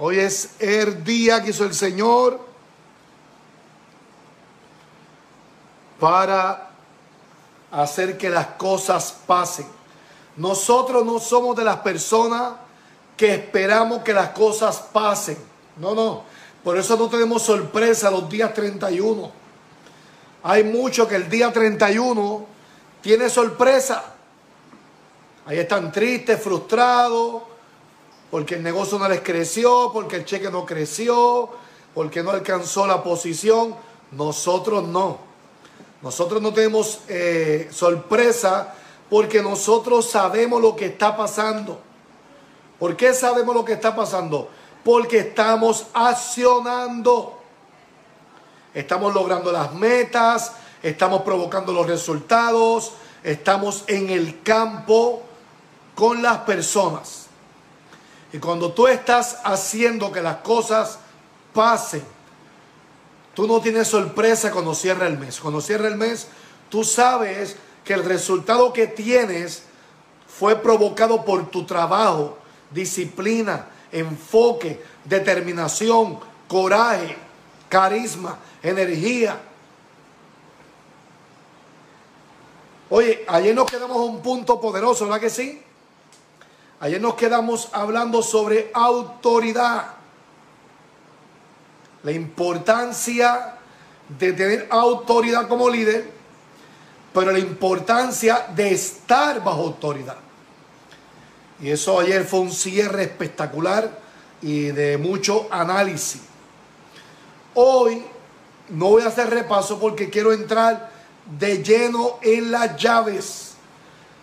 Hoy es el día que hizo el Señor para hacer que las cosas pasen. Nosotros no somos de las personas que esperamos que las cosas pasen. No, no. Por eso no tenemos sorpresa los días 31. Hay mucho que el día 31 tiene sorpresa. Ahí están tristes, frustrados, porque el negocio no les creció, porque el cheque no creció, porque no alcanzó la posición. Nosotros no. Nosotros no tenemos eh, sorpresa porque nosotros sabemos lo que está pasando. ¿Por qué sabemos lo que está pasando? Porque estamos accionando. Estamos logrando las metas, estamos provocando los resultados, estamos en el campo con las personas. Y cuando tú estás haciendo que las cosas pasen, tú no tienes sorpresa cuando cierra el mes. Cuando cierra el mes, tú sabes que el resultado que tienes fue provocado por tu trabajo, disciplina, enfoque, determinación, coraje, carisma, energía. Oye, ayer nos quedamos a un punto poderoso, ¿verdad que sí? Ayer nos quedamos hablando sobre autoridad. La importancia de tener autoridad como líder, pero la importancia de estar bajo autoridad. Y eso ayer fue un cierre espectacular y de mucho análisis. Hoy no voy a hacer repaso porque quiero entrar de lleno en las llaves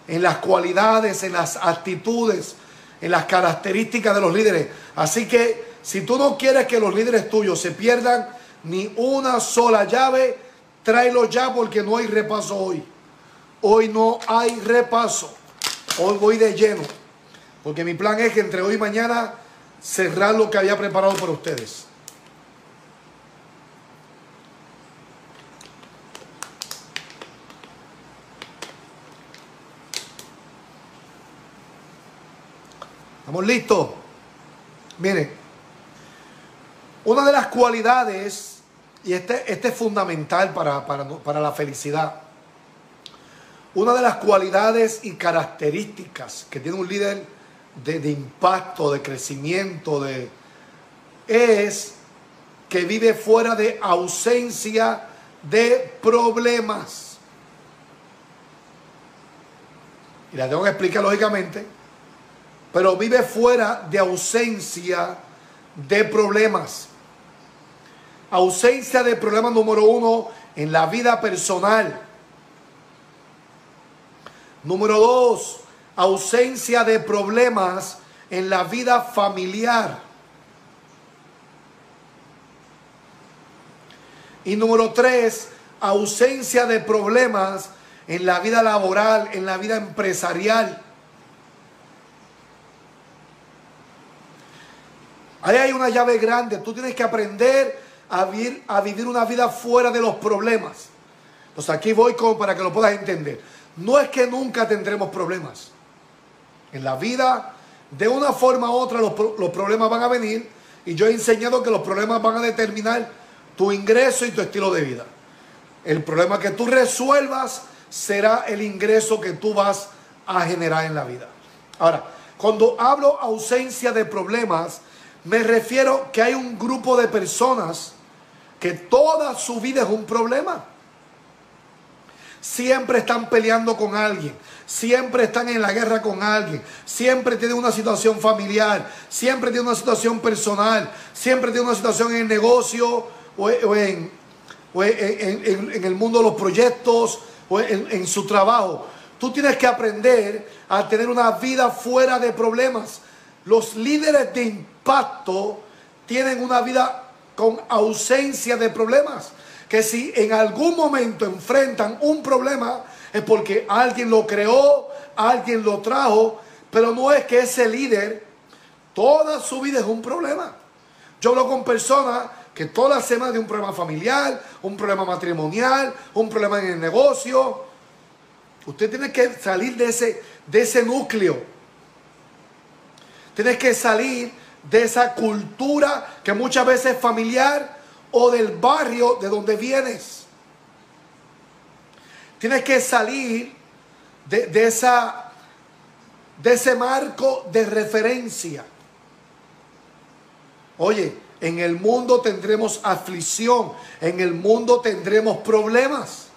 en las cualidades, en las actitudes, en las características de los líderes. Así que si tú no quieres que los líderes tuyos se pierdan ni una sola llave, tráelo ya porque no hay repaso hoy. Hoy no hay repaso. Hoy voy de lleno. Porque mi plan es que entre hoy y mañana cerrar lo que había preparado para ustedes. ¿Estamos listos? Miren, una de las cualidades, y este, este es fundamental para, para la felicidad, una de las cualidades y características que tiene un líder de, de, impacto, de crecimiento, de, es que vive fuera de ausencia de problemas. Y la tengo que explicar lógicamente pero vive fuera de ausencia de problemas. Ausencia de problema número uno en la vida personal. Número dos, ausencia de problemas en la vida familiar. Y número tres, ausencia de problemas en la vida laboral, en la vida empresarial. Ahí hay una llave grande. Tú tienes que aprender a vivir, una vida fuera de los problemas. Pues aquí voy como para que lo puedas entender. No es que nunca tendremos problemas. En la vida, de una forma u otra, los, los problemas van a venir. Y yo he enseñado que los problemas van a determinar tu ingreso y tu estilo de vida. El problema que tú resuelvas será el ingreso que tú vas a generar en la vida. Ahora, cuando hablo ausencia de problemas, me refiero que hay un grupo de personas que toda su vida es un problema. Siempre están peleando con alguien, siempre están en la guerra con alguien, siempre tienen una situación familiar, siempre tienen una situación personal, siempre tienen una situación en el negocio o, en, el mundo de los proyectos o en, en su trabajo. Tú tienes que aprender a tener una vida fuera de problemas. Los líderes de impacto tienen una vida con ausencia de problemas. Que si en algún momento enfrentan un problema es porque alguien lo creó, alguien lo trajo, pero no es que ese líder toda su vida es un problema. Yo hablo con personas que toda la semana de un problema familiar, un problema matrimonial, un problema en el negocio. Usted tiene que salir de ese, de ese núcleo Tienes que salir de esa cultura que muchas veces es familiar o del barrio de donde vienes. Tienes que salir de, de esa, de ese marco de referencia. Oye, en el mundo tendremos aflicción, en el mundo tendremos problemas.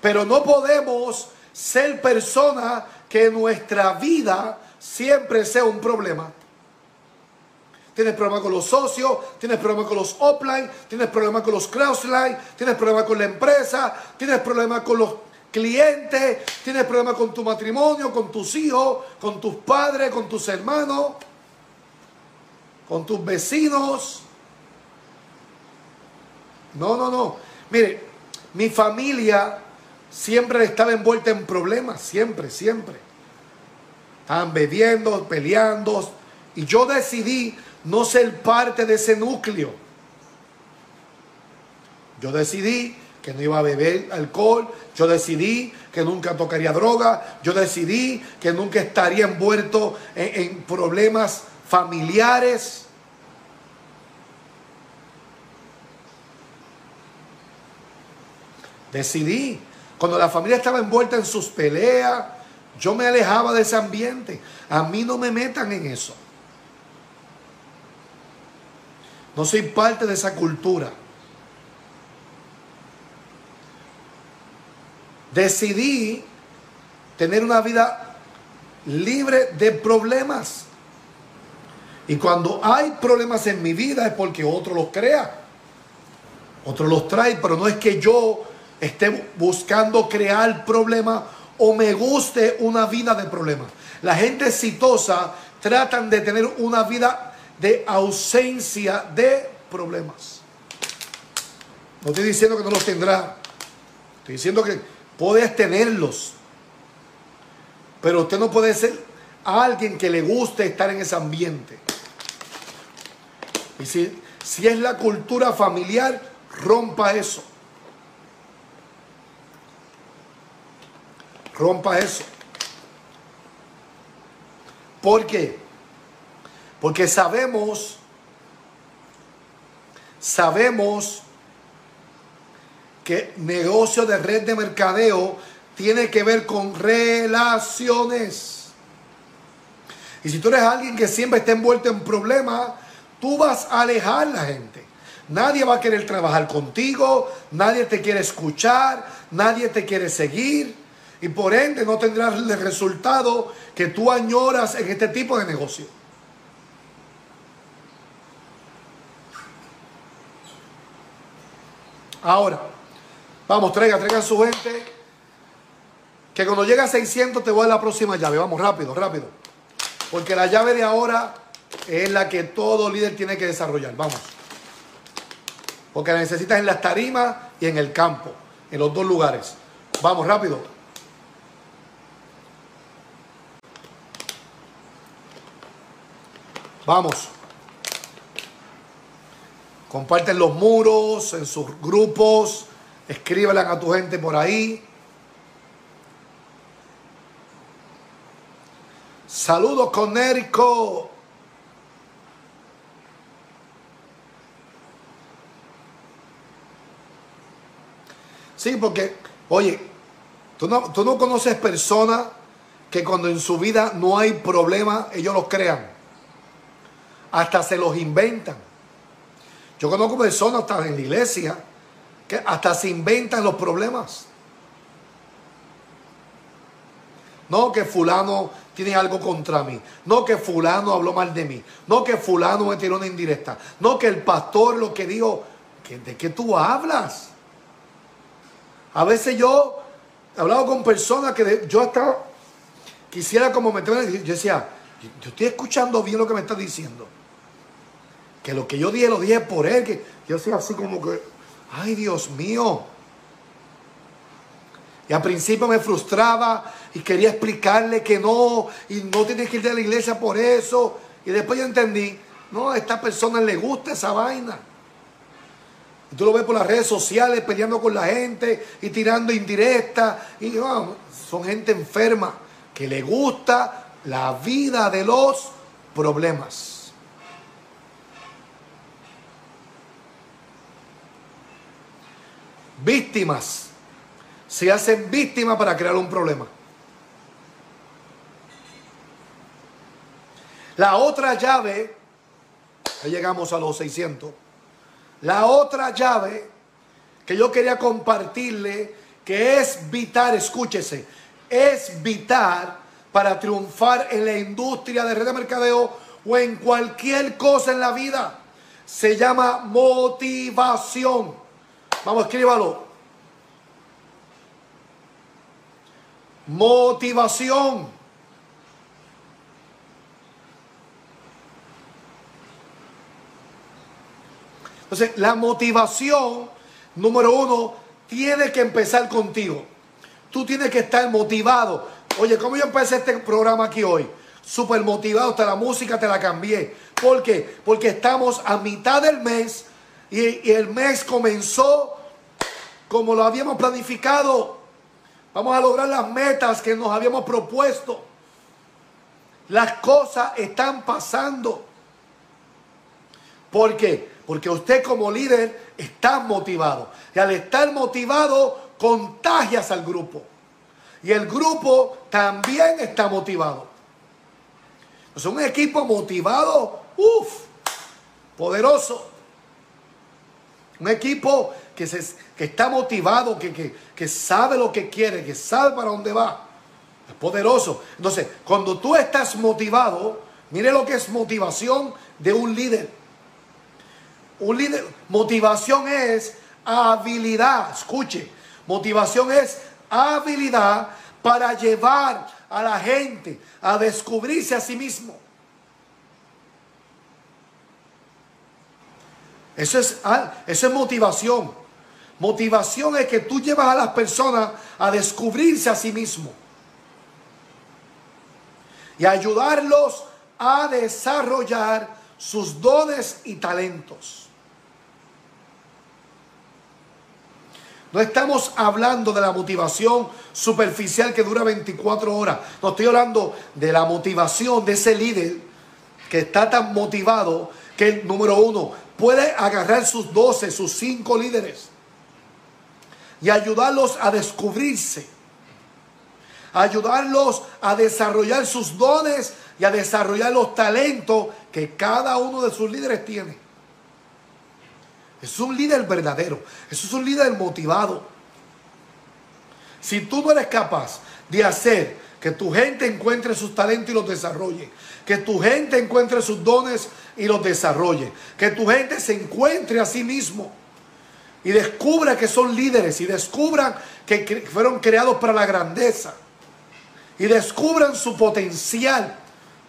Pero no podemos ser personas que nuestra vida siempre sea un problema. Tienes problemas con los socios, tienes problemas con los offline, tienes problemas con los crossline, tienes problemas con la empresa, tienes problemas con los clientes, tienes problemas con tu matrimonio, con tus hijos, con tus padres, con tus hermanos, con tus vecinos. No, no, no. Mire, mi familia siempre estaba envuelta en problemas, siempre, siempre. Estaban bebiendo, peleando. Y yo decidí no ser parte de ese núcleo. Yo decidí que no iba a beber alcohol, yo decidí que nunca tocaría droga, yo decidí que nunca estaría envuelto en, en problemas familiares. Decidí, cuando la familia estaba envuelta en sus peleas, yo me alejaba de ese ambiente. A mí no me metan en eso. No soy parte de esa cultura. Decidí tener una vida libre de problemas. Y cuando hay problemas en mi vida es porque otro los crea. Otro los trae, pero no es que yo esté buscando crear problemas o me guste una vida de problemas. La gente exitosa tratan de tener una vida de ausencia de problemas. No estoy diciendo que no los tendrá. Estoy diciendo que puedes tenerlos. Pero usted no puede ser alguien que le guste estar en ese ambiente. Y si, si es la cultura familiar, rompa eso. Rompa eso. ¿Por qué? Porque sabemos, sabemos que negocio de red de mercadeo tiene que ver con relaciones. Y si tú eres alguien que siempre está envuelto en problemas, tú vas a alejar a la gente. Nadie va a querer trabajar contigo, nadie te quiere escuchar, nadie te quiere seguir y por ende no tendrás el resultado que tú añoras en este tipo de negocio. Ahora, vamos, traiga, traigan su gente. Que cuando llegue a 600 te voy a la próxima llave. Vamos, rápido, rápido. Porque la llave de ahora es la que todo líder tiene que desarrollar. Vamos. Porque la necesitas en las tarimas y en el campo. En los dos lugares. Vamos, rápido. Vamos. Comparten los muros en sus grupos. Escríbelan a tu gente por ahí. Saludos con Érico. Sí, porque, oye, tú no, tú no conoces personas que cuando en su vida no hay problema, ellos los crean. Hasta se los inventan. Yo conozco personas hasta en la iglesia que hasta se inventan los problemas. No que fulano tiene algo contra mí. No que fulano habló mal de mí. No que fulano me tiró una indirecta. No que el pastor lo que dijo, ¿de qué tú hablas? A veces yo he hablado con personas que yo hasta quisiera como meterme, yo decía, yo estoy escuchando bien lo que me está diciendo que lo que yo dije lo dije por él, que yo soy así como que, ay Dios mío. Y al principio me frustraba y quería explicarle que no, y no tienes que ir de la iglesia por eso. Y después yo entendí, no, a esta persona le gusta esa vaina. Y tú lo ves por las redes sociales peleando con la gente y tirando indirectas. Y son gente enferma que le gusta la vida de los problemas. Víctimas se hacen víctimas para crear un problema. La otra llave, ya llegamos a los 600, la otra llave que yo quería compartirle, que es vital, escúchese, es vital para triunfar en la industria de red de mercadeo o en cualquier cosa en la vida. Se llama motivación. Vamos, escríbalo. Motivación. Entonces, la motivación, número uno, tiene que empezar contigo. Tú tienes que estar motivado. Oye, ¿cómo yo empecé este programa aquí hoy? Súper motivado, hasta la música te la cambié. ¿Por qué? Porque estamos a mitad del mes y, el mes comenzó como lo habíamos planificado. Vamos a lograr las metas que nos habíamos propuesto. Las cosas están pasando. ¿Por qué? Porque usted como líder está motivado. Y al estar motivado, contagias al grupo. Y el grupo también está motivado. Es un equipo motivado, uff, poderoso. Un equipo que, se, que está motivado, que, que sabe lo que quiere, que sabe para dónde va. Es poderoso. Entonces, cuando tú estás motivado, mire lo que es motivación de un líder. Un líder, motivación es habilidad, escuche, motivación es habilidad para llevar a la gente a descubrirse a sí mismo. Eso es, ah, eso es motivación. Motivación es que tú llevas a las personas a descubrirse a sí mismo y ayudarlos a desarrollar sus dones y talentos. No estamos hablando de la motivación superficial que dura 24 horas. No estoy hablando de la motivación de ese líder que está tan motivado que, número uno, puede agarrar sus 12, sus 5 líderes y ayudarlos a descubrirse. Ayudarlos a desarrollar sus dones y a desarrollar los talentos que cada uno de sus líderes tiene. Es un líder verdadero. Es un líder motivado. Si tú no eres capaz de hacer que tu gente encuentre sus talentos y los desarrolle, que tu gente encuentre sus dones y los desarrolle, que tu gente se encuentre a sí mismo y descubra que son líderes y descubran que fueron creados para la grandeza y descubran su potencial,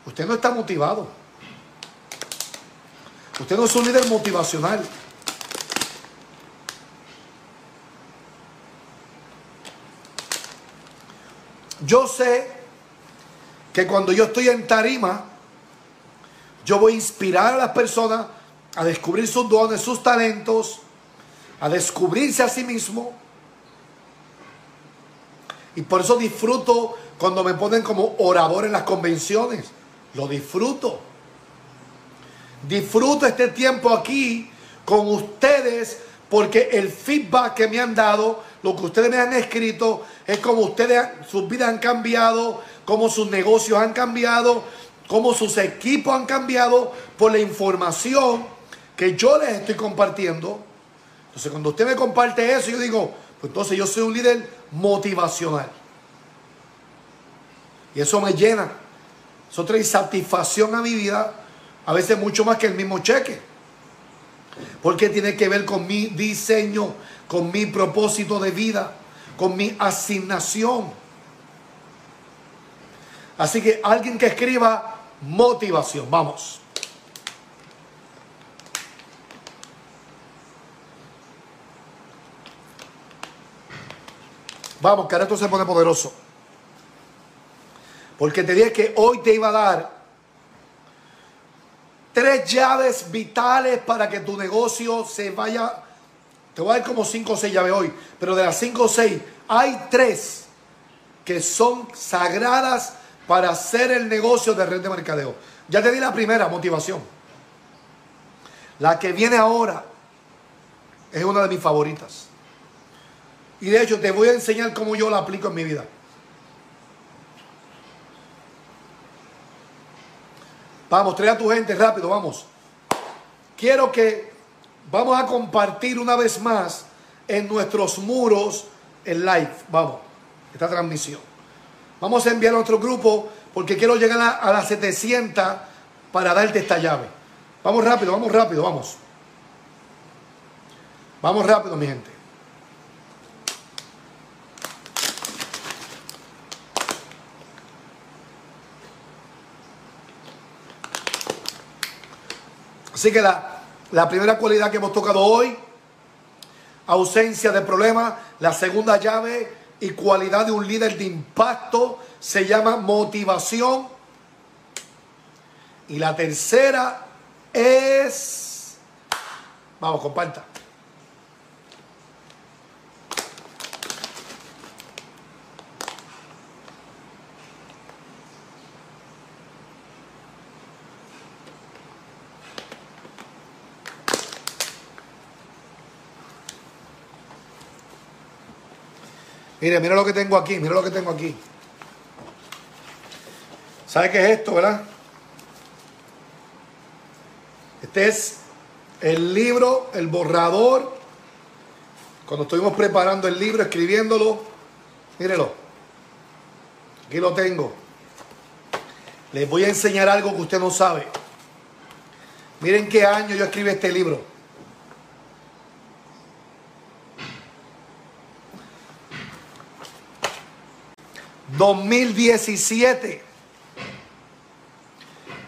usted no está motivado. Usted no es un líder motivacional. Yo sé que cuando yo estoy en tarima, yo voy a inspirar a las personas a descubrir sus dones, sus talentos, a descubrirse a sí mismo. Y por eso disfruto cuando me ponen como orador en las convenciones. Lo disfruto. Disfruto este tiempo aquí con ustedes porque el feedback que me han dado, lo que ustedes me han escrito, es como ustedes, sus vidas han cambiado, cómo sus negocios han cambiado, cómo sus equipos han cambiado por la información que yo les estoy compartiendo. Entonces, cuando usted me comparte eso, yo digo, pues entonces yo soy un líder motivacional. Y eso me llena. Eso trae satisfacción a mi vida, a veces mucho más que el mismo cheque. Porque tiene que ver con mi diseño, con mi propósito de vida, con mi asignación. Así que alguien que escriba motivación, vamos. Vamos, que ahora esto se pone poderoso. Porque te dije que hoy te iba a dar tres llaves vitales para que tu negocio se vaya. Te voy a dar como cinco o seis llaves hoy, pero de las cinco o seis hay tres que son sagradas para hacer el negocio de red de mercadeo. Ya te di la primera motivación. La que viene ahora es una de mis favoritas. Y de hecho te voy a enseñar cómo yo la aplico en mi vida. Vamos, trae a tu gente rápido, vamos. Quiero que vamos a compartir una vez más en nuestros muros el live. Vamos, esta transmisión. Vamos a enviar a nuestro grupo porque quiero llegar a, a las 700 para darte esta llave. Vamos rápido, vamos rápido, vamos. Vamos rápido, mi gente. Así que la, la primera cualidad que hemos tocado hoy, ausencia de problemas. La segunda llave y cualidad de un líder de impacto se llama motivación. Y la tercera es... Vamos, comparta. Mire, mira lo que tengo aquí, mira lo que tengo aquí. ¿Sabe qué es esto, verdad? Este es el libro, el borrador. Cuando estuvimos preparando el libro, escribiéndolo, mírelo. Aquí lo tengo. Les voy a enseñar algo que usted no sabe. Miren qué año yo escribí este libro. 2017.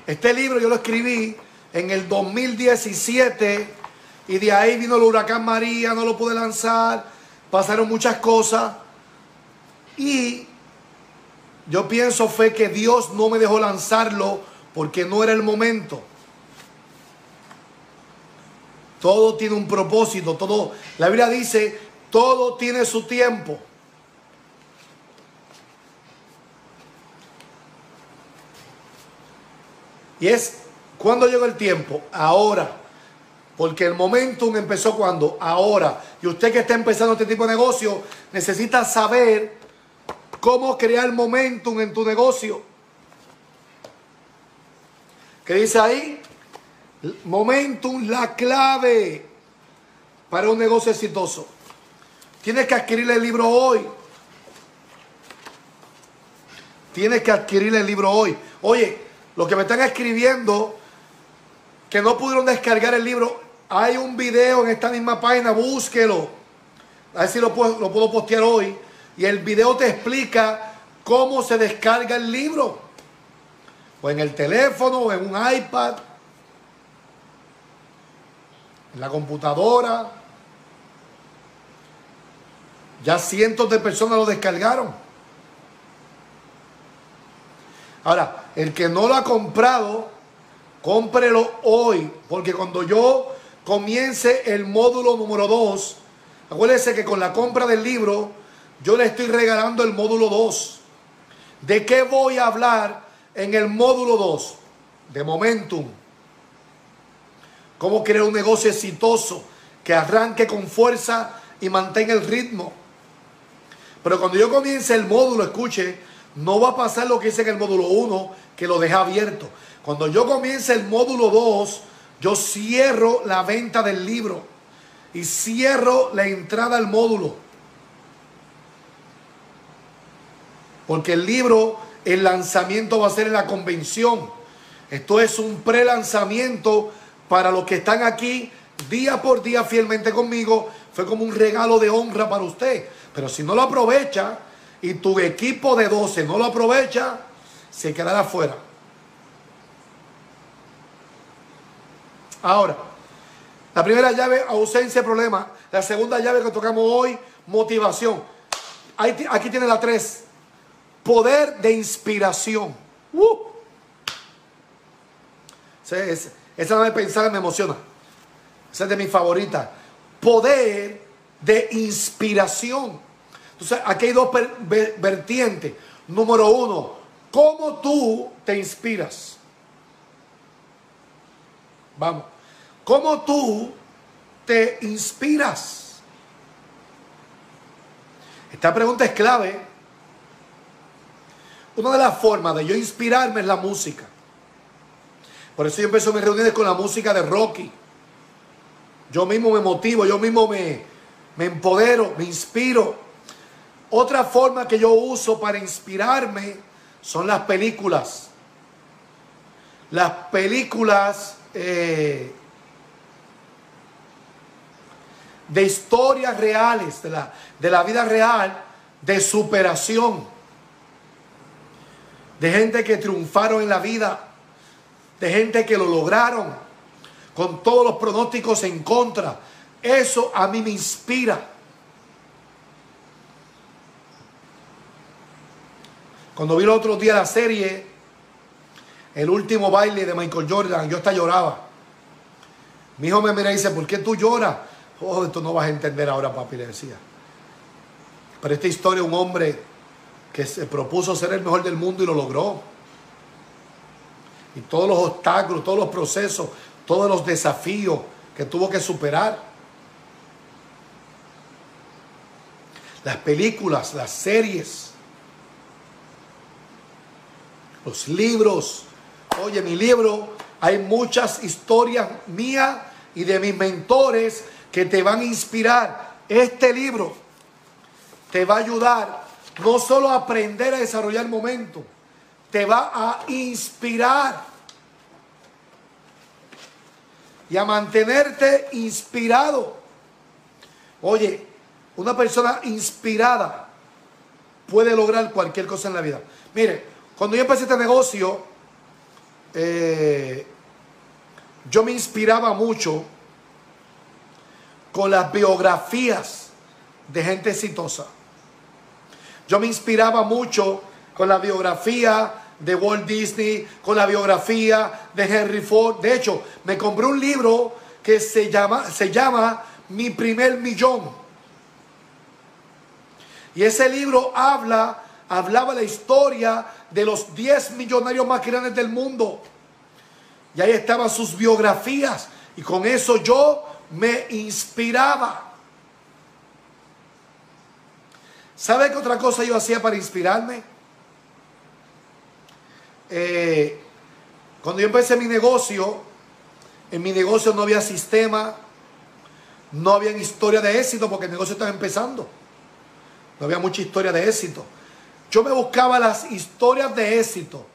Este libro yo lo escribí en el 2017 y de ahí vino el huracán María, no lo pude lanzar, pasaron muchas cosas y yo pienso fue que Dios no me dejó lanzarlo porque no era el momento. Todo tiene un propósito, todo la Biblia dice, todo tiene su tiempo. Y es, cuando llegó el tiempo? Ahora. Porque el momentum empezó cuando? Ahora. Y usted que está empezando este tipo de negocio, necesita saber cómo crear momentum en tu negocio. ¿Qué dice ahí? Momentum, la clave para un negocio exitoso. Tienes que adquirir el libro hoy. Tienes que adquirir el libro hoy. Oye, los que me están escribiendo que no pudieron descargar el libro, hay un video en esta misma página, búsquelo. A ver si lo puedo, lo puedo postear hoy. Y el video te explica cómo se descarga el libro. O en el teléfono, o en un iPad, en la computadora. Ya cientos de personas lo descargaron. Ahora, el que no lo ha comprado, cómprelo hoy, porque cuando yo comience el módulo número 2, acuérdense que con la compra del libro, yo le estoy regalando el módulo 2. ¿De qué voy a hablar en el módulo 2? De momentum. Cómo crear un negocio exitoso que arranque con fuerza y mantenga el ritmo. Pero cuando yo comience el módulo, escuche, no va a pasar lo que hice en el módulo 1, que lo deja abierto. Cuando yo comience el módulo 2, yo cierro la venta del libro y cierro la entrada al módulo. Porque el libro, el lanzamiento va a ser en la convención. Esto es un pre-lanzamiento para los que están aquí día por día fielmente conmigo. Fue como un regalo de honra para usted. Pero si no lo aprovecha, y tu equipo de 12 no lo aprovecha, se quedará afuera. Ahora, la primera llave, ausencia de problema. La segunda llave que tocamos hoy, motivación. aquí tiene la tres. Poder de inspiración. Uh. Esa, esa de pensar me emociona. Esa es de mis favoritas. Poder de inspiración. Aquí hay dos vertientes. Número uno, ¿cómo tú te inspiras? Vamos. ¿Cómo tú te inspiras? Esta pregunta es clave. Una de las formas de yo inspirarme es la música. Por eso yo empiezo mis reuniones con la música de Rocky. Yo mismo me motivo, yo mismo me, me empodero, me inspiro. Otra forma que yo uso para inspirarme son las películas. Las películas eh, de historias reales, de la, de la vida real, de superación, de gente que triunfaron en la vida, de gente que lo lograron con todos los pronósticos en contra. Eso a mí me inspira. Cuando vi el otro día la serie, el último baile de Michael Jordan, yo hasta lloraba. Mi hijo me mira y dice, ¿por qué tú lloras? Oh, esto no vas a entender ahora, papi, le decía. Pero esta historia, un hombre que se propuso ser el mejor del mundo y lo logró. Y todos los obstáculos, todos los procesos, todos los desafíos que tuvo que superar. Las películas, las series, los libros. Oye, mi libro, hay muchas historias mías y de mis mentores que te van a inspirar. Este libro te va a ayudar no solo a aprender a desarrollar momento, te va a inspirar y a mantenerte inspirado. Oye, una persona inspirada puede lograr cualquier cosa en la vida. Mire, cuando yo empecé este negocio, eh, yo me inspiraba mucho con las biografías de gente exitosa. Yo me inspiraba mucho con la biografía de Walt Disney, con la biografía de Henry Ford. De hecho, me compré un libro que se llama, se llama Mi primer millón. Y ese libro habla, hablaba la historia de los 10 millonarios más grandes del mundo. Y ahí estaban sus biografías. Y con eso yo me inspiraba. ¿Sabe qué otra cosa yo hacía para inspirarme? Eh, cuando yo empecé mi negocio, en mi negocio no había sistema, no había historia de éxito porque el negocio estaba empezando. No había mucha historia de éxito. Yo me buscaba las historias de éxito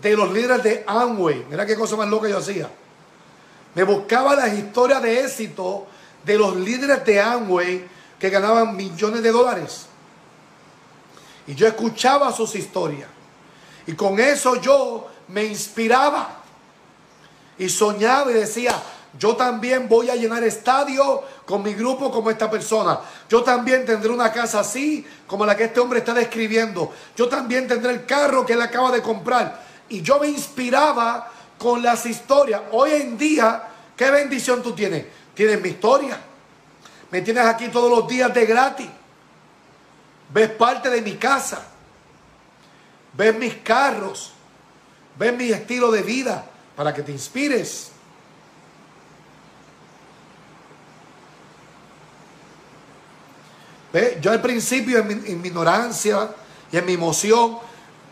de los líderes de Amway. Mira qué cosa más loca yo hacía. Me buscaba las historias de éxito de los líderes de Amway que ganaban millones de dólares. Y yo escuchaba sus historias. Y con eso yo me inspiraba. Y soñaba y decía, yo también voy a llenar estadio con mi grupo como esta persona. Yo también tendré una casa así como la que este hombre está describiendo. Yo también tendré el carro que él acaba de comprar. Y yo me inspiraba con las historias. Hoy en día, ¿qué bendición tú tienes? Tienes mi historia. Me tienes aquí todos los días de gratis. Ves parte de mi casa. Ves mis carros. Ves mi estilo de vida para que te inspires. Yo al principio en mi, ignorancia y en mi emoción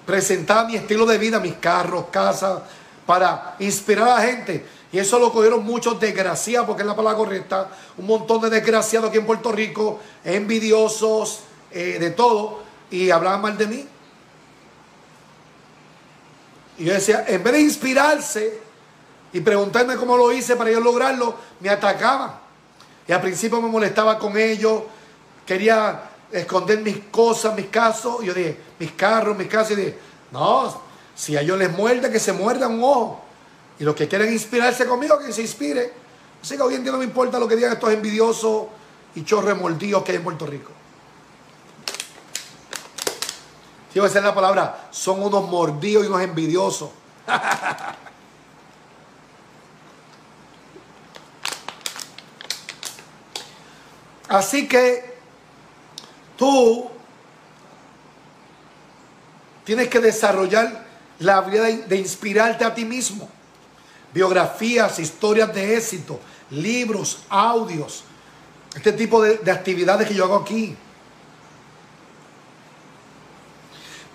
presentaba mi estilo de vida, mis carros, casas, para inspirar a la gente. Y eso lo cogieron muchos desgraciados, porque es la palabra correcta, un montón de desgraciados aquí en Puerto Rico, envidiosos, eh, de todo, y hablaban mal de mí. Y yo decía, en vez de inspirarse y preguntarme cómo lo hice para yo lograrlo, me atacaban. Y al principio me molestaba con ellos, quería esconder mis cosas, mis casos. Y yo dije, mis carros, mis casas. Y dije, no, si a ellos les muerde, que se muerdan un ojo. Y los que quieren inspirarse conmigo, que se inspire. Así que hoy en día no me importa lo que digan estos envidiosos y chorremoldidos que hay en Puerto Rico. Si voy a decir la palabra, son unos mordidos y unos envidiosos. Así que tú tienes que desarrollar la habilidad de inspirarte a ti mismo. biografías, historias de éxito, libros, audios, este tipo de, de actividades que yo hago aquí.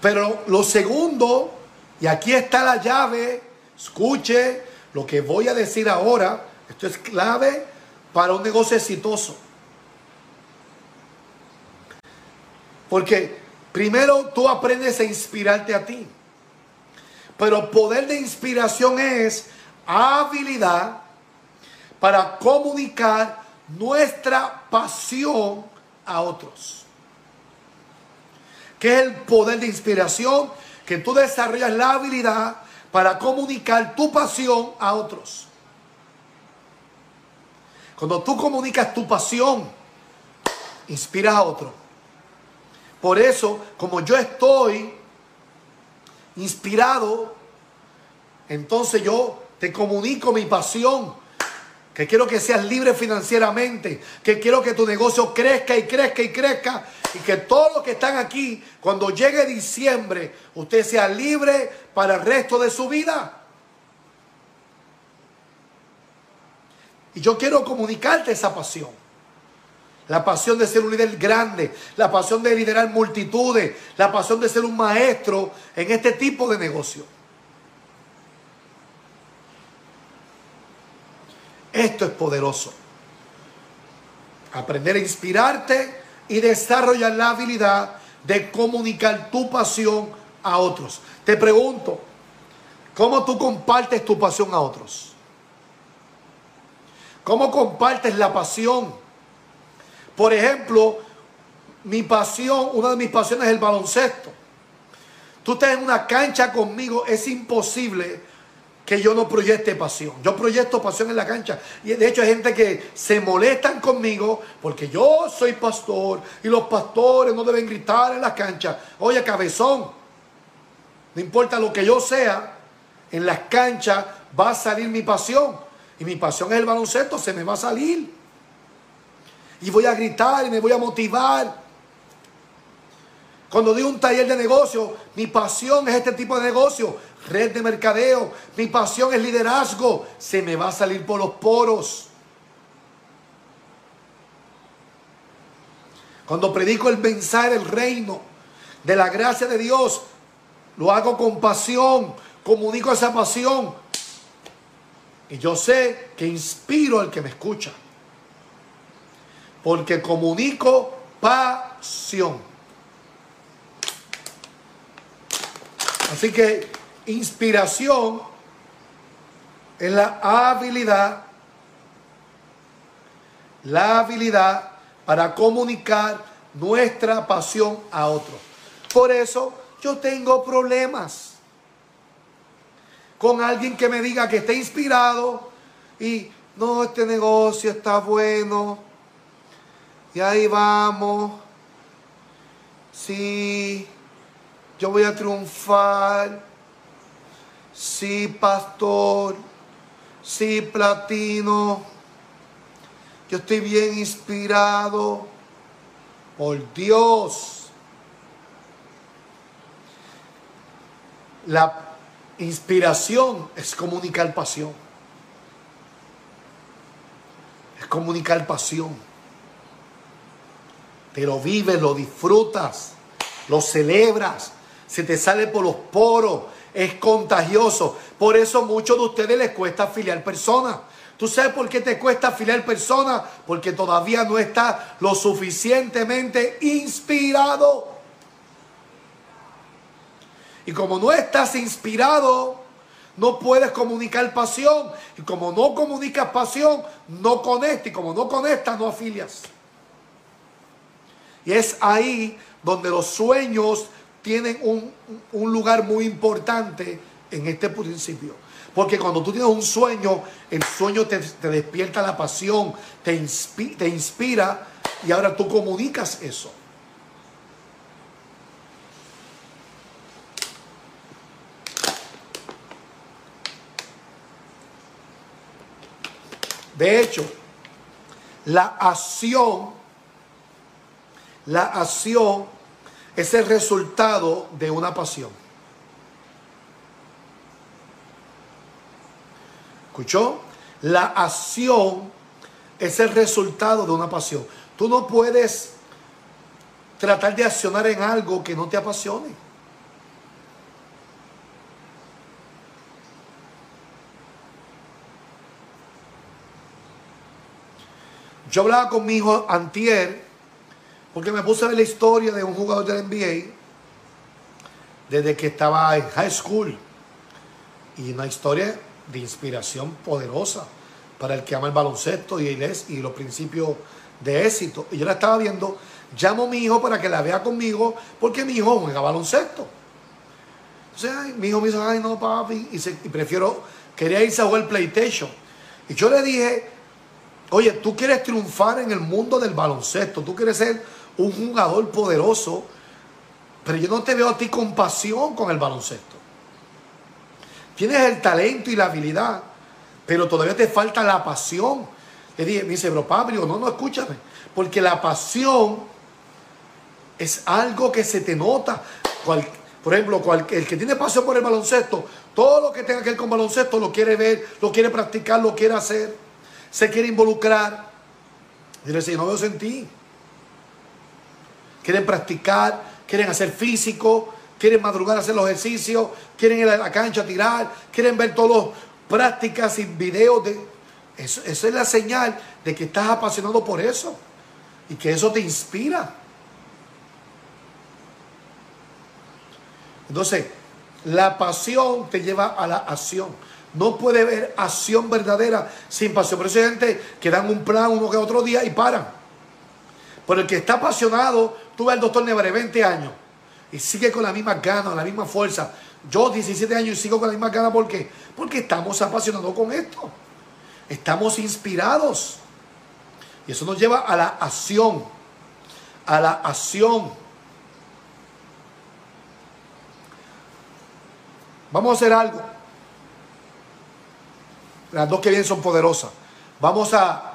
Pero lo segundo, y aquí está la llave, escuche lo que voy a decir ahora, esto es clave para un negocio exitoso. Porque primero tú aprendes a inspirarte a ti. Pero poder de inspiración es habilidad para comunicar nuestra pasión a otros. ¿Qué es el poder de inspiración? Que tú desarrollas la habilidad para comunicar tu pasión a otros. Cuando tú comunicas tu pasión, inspiras a otro. Por eso, como yo estoy inspirado, entonces yo te comunico mi pasión, que quiero que seas libre financieramente, que quiero que tu negocio crezca y crezca y crezca, y que todos los que están aquí, cuando llegue diciembre, usted sea libre para el resto de su vida. Y yo quiero comunicarte esa pasión. La pasión de ser un líder grande, la pasión de liderar multitudes, la pasión de ser un maestro en este tipo de negocio. Esto es poderoso. Aprender a inspirarte y desarrollar la habilidad de comunicar tu pasión a otros. Te pregunto, ¿cómo tú compartes tu pasión a otros? ¿Cómo compartes la pasión? Por ejemplo, mi pasión, una de mis pasiones es el baloncesto. Tú estás en una cancha conmigo, es imposible que yo no proyecte pasión. Yo proyecto pasión en la cancha. Y de hecho hay gente que se molestan conmigo porque yo soy pastor y los pastores no deben gritar en la cancha. Oye, cabezón, no importa lo que yo sea, en las canchas va a salir mi pasión y mi pasión es el baloncesto, se me va a salir. Y voy a gritar y me voy a motivar. Cuando digo un taller de negocio, mi pasión es este tipo de negocio, red de mercadeo, mi pasión es liderazgo, se me va a salir por los poros. Cuando predico el mensaje del reino, de la gracia de Dios, lo hago con pasión, comunico esa pasión, y yo sé que inspiro al que me escucha. Porque comunico pasión. Así que inspiración es la habilidad, la habilidad para comunicar nuestra pasión a otros. Por eso yo tengo problemas con alguien que me diga que esté inspirado y no, este negocio está bueno. Y ahí vamos. Sí, yo voy a triunfar. Sí, pastor. Sí, platino. Yo estoy bien inspirado. Por Dios. La Inspiración es comunicar pasión. Es comunicar pasión. Te lo vives, lo disfrutas, lo celebras, se te sale por los poros, es contagioso. Por eso muchos de ustedes les cuesta afiliar personas. ¿Tú sabes por qué te cuesta afiliar personas? Porque todavía no está lo suficientemente inspirado. Y como no estás inspirado, no puedes comunicar pasión. Y como no comunicas pasión, no conectas. Y como no conectas, no afilias. Y es ahí donde los sueños tienen un, lugar muy importante en este principio. Porque cuando tú tienes un sueño, el sueño te, despierta la pasión, te, te inspira y ahora tú comunicas eso. De hecho, la acción, la acción es el resultado de una pasión. ¿Escuchó? La acción es el resultado de una pasión. Tú no puedes tratar de accionar en algo que no te apasione. Yo hablaba con mi hijo antier, porque me puse a ver la historia de un jugador del NBA desde que estaba en high school. Y una historia de inspiración poderosa para el que ama el baloncesto y, el, y los principios de éxito. Y yo la estaba viendo, llamo a mi hijo para que la vea conmigo, porque mi hijo juega baloncesto. Entonces mi hijo me dice, ay no papi, y, y prefiero, quería irse a jugar PlayStation. Y yo le dije, Oye, tú quieres triunfar en el mundo del baloncesto, tú quieres ser un jugador poderoso, pero yo no te veo a ti con pasión con el baloncesto. Tienes el talento y la habilidad, pero todavía te falta la pasión. Le dije, me dice, bro Pablo, no, no, escúchame, porque la pasión es algo que se te nota. por ejemplo, el que tiene pasión por el baloncesto, todo lo que tenga que ver con baloncesto lo quiere ver, lo quiere practicar, lo quiere hacer se quiere involucrar. Y le no veo en ti. Quieren practicar, quieren hacer físico, quieren madrugar a hacer los ejercicios, quieren ir a la cancha a tirar, quieren ver todas las prácticas y videos. De... Eso, es la señal de que estás apasionado por eso y que eso te inspira. Entonces, la pasión te lleva a la acción. No puede haber acción verdadera sin pasión. Por eso hay gente que dan un plan uno que otro día y paran. Por el que está apasionado, tú al doctor Nevaré 20 años y sigue con la misma gana, la misma fuerza. Yo 17 años y sigo con la misma gana. ¿Por qué? Porque estamos apasionados con esto. Estamos inspirados. Y eso nos lleva a la acción. A la acción. Vamos a hacer algo. Las dos que vienen son poderosas. Vamos a,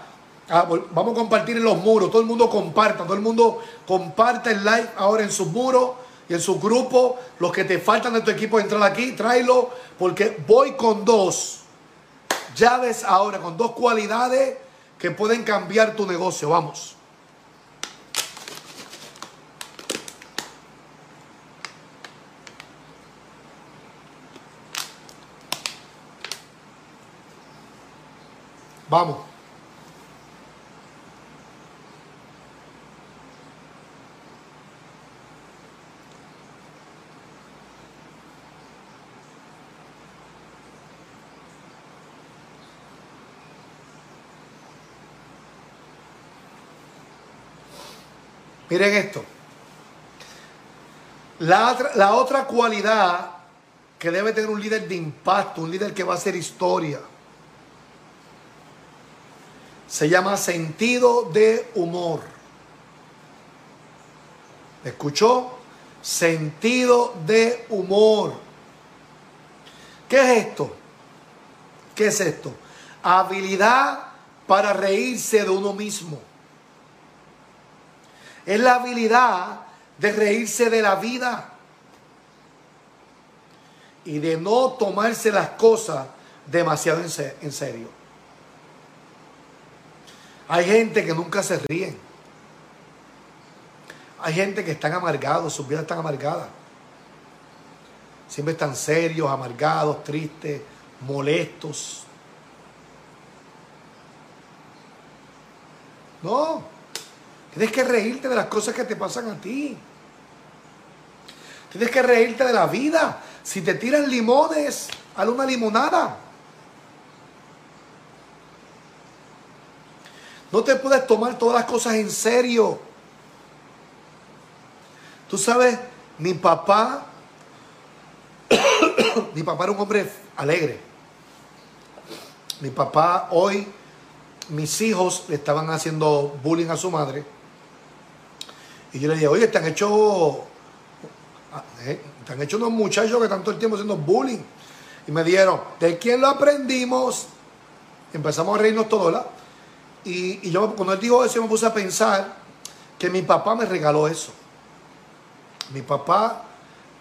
vamos a compartir en los muros. Todo el mundo comparta. Todo el mundo comparte el live ahora en sus muros y en sus grupos. Los que te faltan de tu equipo, entrar aquí, tráelo. Porque voy con dos llaves ahora, con dos cualidades que pueden cambiar tu negocio. Vamos. Vamos. Miren esto. La, la, otra cualidad que debe tener un líder de impacto, un líder que va a hacer historia, se llama sentido de humor. escuchó? Sentido de humor. ¿Qué es esto? ¿Qué es esto? Habilidad para reírse de uno mismo. Es la habilidad de reírse de la vida y de no tomarse las cosas demasiado en serio. Hay gente que nunca se ríen. Hay gente que están amargados, sus vidas están amargadas. Siempre están serios, amargados, tristes, molestos. No. Tienes que reírte de las cosas que te pasan a ti. Tienes que reírte de la vida. Si te tiran limones, haz una limonada. No te puedes tomar todas las cosas en serio. Tú sabes, mi papá, mi papá era un hombre alegre. Mi papá hoy, mis hijos le estaban haciendo bullying a su madre. Y yo le dije, oye, te han hecho, eh, te han hecho unos muchachos que están todo el tiempo haciendo bullying. Y me dijeron, ¿de quién lo aprendimos? Empezamos a reírnos todos, ¿verdad? Y, yo cuando él dijo eso, me puse a pensar que mi papá me regaló eso. Mi papá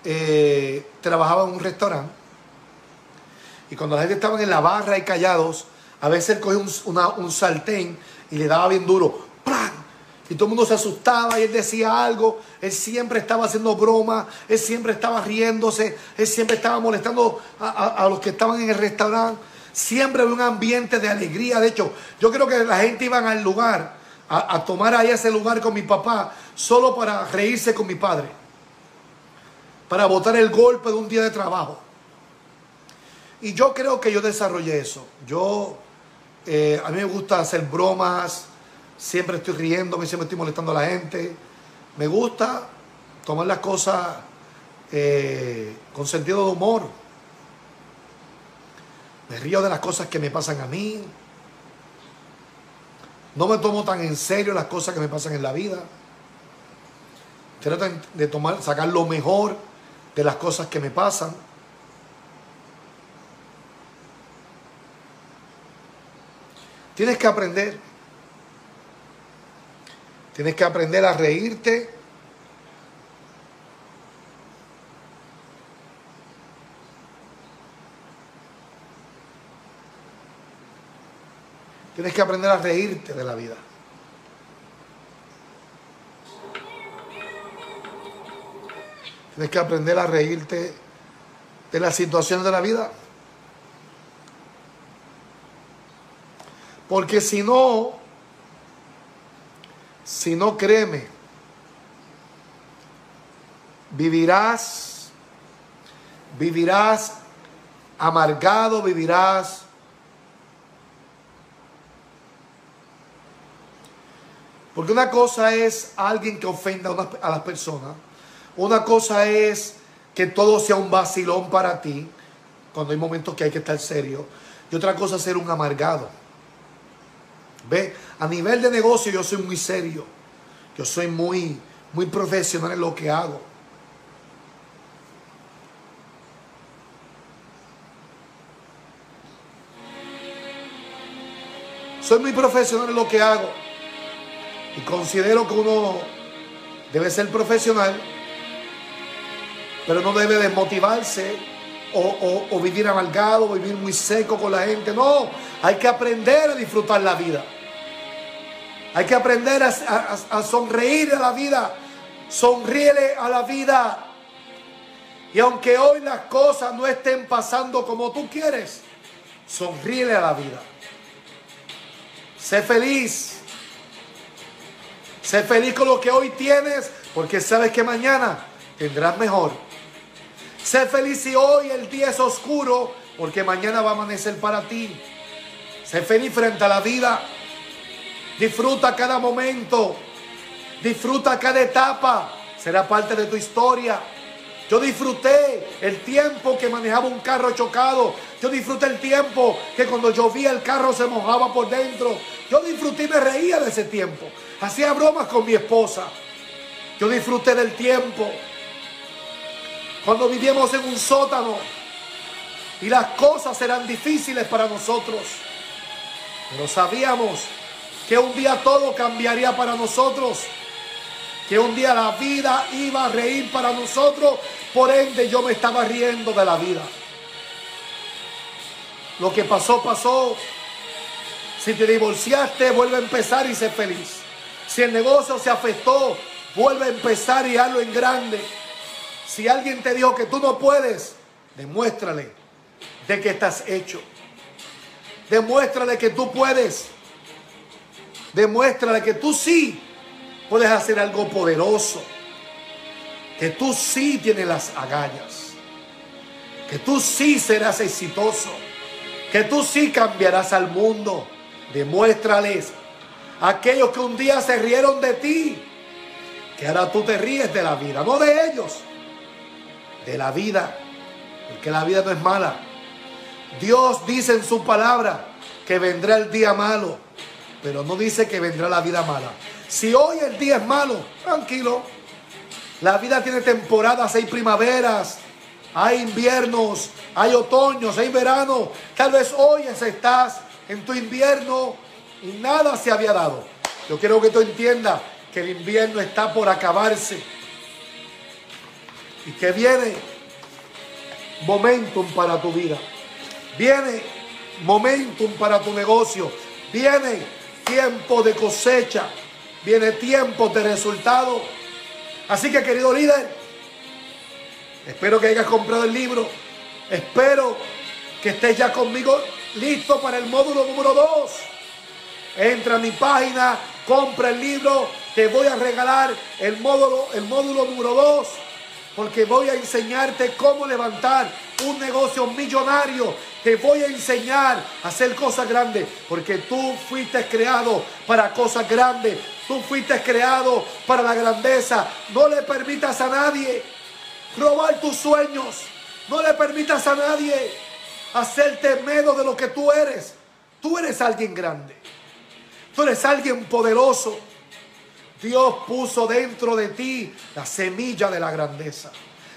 eh, trabajaba en un restaurante Y cuando la gente estaba en la barra y callados, a veces él cogía un, un sartén y le daba bien duro. ¡Plan! Y todo el mundo se asustaba y él decía algo. Él siempre estaba haciendo broma. Él siempre estaba riéndose. Él siempre estaba molestando a, a los que estaban en el restaurante. Siempre había un ambiente de alegría. De hecho, yo creo que la gente iba al lugar, a, a tomar ahí ese lugar con mi papá, solo para reírse con mi padre. Para botar el golpe de un día de trabajo. Y yo creo que yo desarrollé eso. Yo, eh, a mí me gusta hacer bromas, siempre estoy riendo, siempre estoy molestando a la gente. Me gusta tomar las cosas eh, con sentido de humor. Me río de las cosas que me pasan a mí. No me tomo tan en serio las cosas que me pasan en la vida. Trato de tomar, sacar lo mejor de las cosas que me pasan. Tienes que aprender. Tienes que aprender a reírte. Tienes que aprender a reírte de la vida. Tienes que aprender a reírte de las situaciones de la vida. Porque si no, si no créeme, vivirás, vivirás amargado, vivirás Porque una cosa es alguien que ofenda a, las personas. Una cosa es que todo sea un vacilón para ti, cuando hay momentos que hay que estar serio. Y otra cosa es ser un amargado. Ve, a nivel de negocio yo soy muy serio. Yo soy muy, muy profesional en lo que hago. Soy muy profesional en lo que hago. Y considero que uno debe ser profesional, pero no debe desmotivarse o, vivir amargado, o vivir muy seco con la gente. No, hay que aprender a disfrutar la vida. Hay que aprender a, sonreír a la vida. Sonríele a la vida. Y aunque hoy las cosas no estén pasando como tú quieres, sonríele a la vida. Sé feliz. Sé feliz con lo que hoy tienes, porque sabes que mañana tendrás mejor. Sé feliz si hoy el día es oscuro, porque mañana va a amanecer para ti. Sé feliz frente a la vida. Disfruta cada momento. Disfruta cada etapa. Será parte de tu historia. Yo disfruté el tiempo que manejaba un carro chocado. Yo disfruté el tiempo que cuando llovía el carro se mojaba por dentro. Yo disfruté y me reía de ese tiempo. Hacía bromas con mi esposa. Yo disfruté del tiempo. Cuando vivíamos en un sótano y las cosas eran difíciles para nosotros. Pero sabíamos que un día todo cambiaría para nosotros, que un día la vida iba a reír para nosotros, por ende yo me estaba riendo de la vida. Lo que pasó, pasó. Si te divorciaste, vuelve a empezar y sé feliz. Si el negocio se afectó, vuelve a empezar y hazlo en grande. Si alguien te dijo que tú no puedes, demuéstrale de que estás hecho. Demuéstrale que tú puedes. Demuéstrale que tú sí puedes hacer algo poderoso. Que tú sí tienes las agallas. Que tú sí serás exitoso. Que tú sí cambiarás al mundo. Demuéstrales a aquellos que un día se rieron de ti. Que ahora tú te ríes de la vida. No de ellos. De la vida. Porque la vida no es mala. Dios dice en su palabra que vendrá el día malo pero no dice que vendrá la vida mala. Si hoy el día es malo, tranquilo. La vida tiene temporadas, hay primaveras, hay inviernos, hay otoños, hay verano. Tal vez hoy estás en tu invierno y nada se había dado. Yo quiero que tú entiendas que el invierno está por acabarse y que viene momentum para tu vida. Viene momentum para tu negocio. Viene tiempo de cosecha. Viene tiempo de resultado. Así que querido líder, espero que hayas comprado el libro. Espero que estés ya conmigo listo para el módulo número 2. Entra a mi página, compra el libro, te voy a regalar el módulo, el módulo número 2 porque voy a enseñarte cómo levantar un negocio millonario. Te voy a enseñar a hacer cosas grandes, porque tú fuiste creado para cosas grandes. Tú fuiste creado para la grandeza. No le permitas a nadie robar tus sueños. No le permitas a nadie hacerte menos de lo que tú eres. Tú eres alguien grande. Tú eres alguien poderoso. Dios puso dentro de ti la semilla de la grandeza.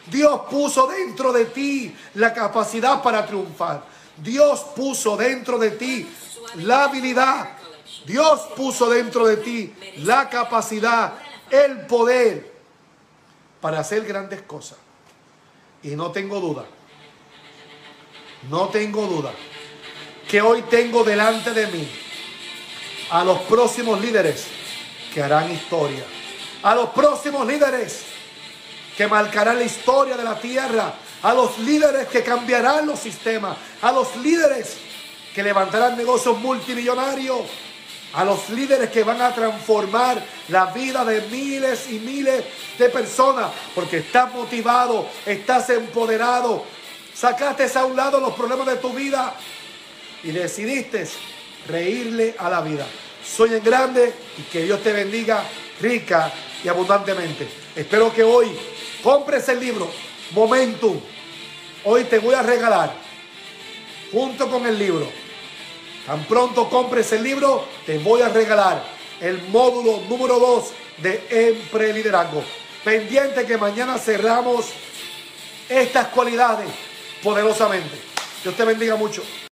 Dios puso dentro de ti la capacidad para triunfar. Dios puso dentro de ti la habilidad. Dios puso dentro de ti la capacidad, el poder para hacer grandes cosas. Y no tengo duda, no tengo duda que hoy tengo delante de mí a los próximos líderes que harán historia. A los próximos líderes que marcarán la historia de la tierra. A los líderes que cambiarán los sistemas. A los líderes que levantarán negocios multimillonarios. A los líderes que van a transformar la vida de miles y miles de personas. Porque estás motivado, estás empoderado. Sacaste a un lado los problemas de tu vida y decidiste reírle a la vida. Soy en grande y que Dios te bendiga rica y abundantemente. Espero que hoy compres el libro Momentum. Hoy te voy a regalar junto con el libro. Tan pronto compres el libro, te voy a regalar el módulo número 2 de Empreliderazgo. Pendiente que mañana cerramos estas cualidades poderosamente. Dios te bendiga mucho.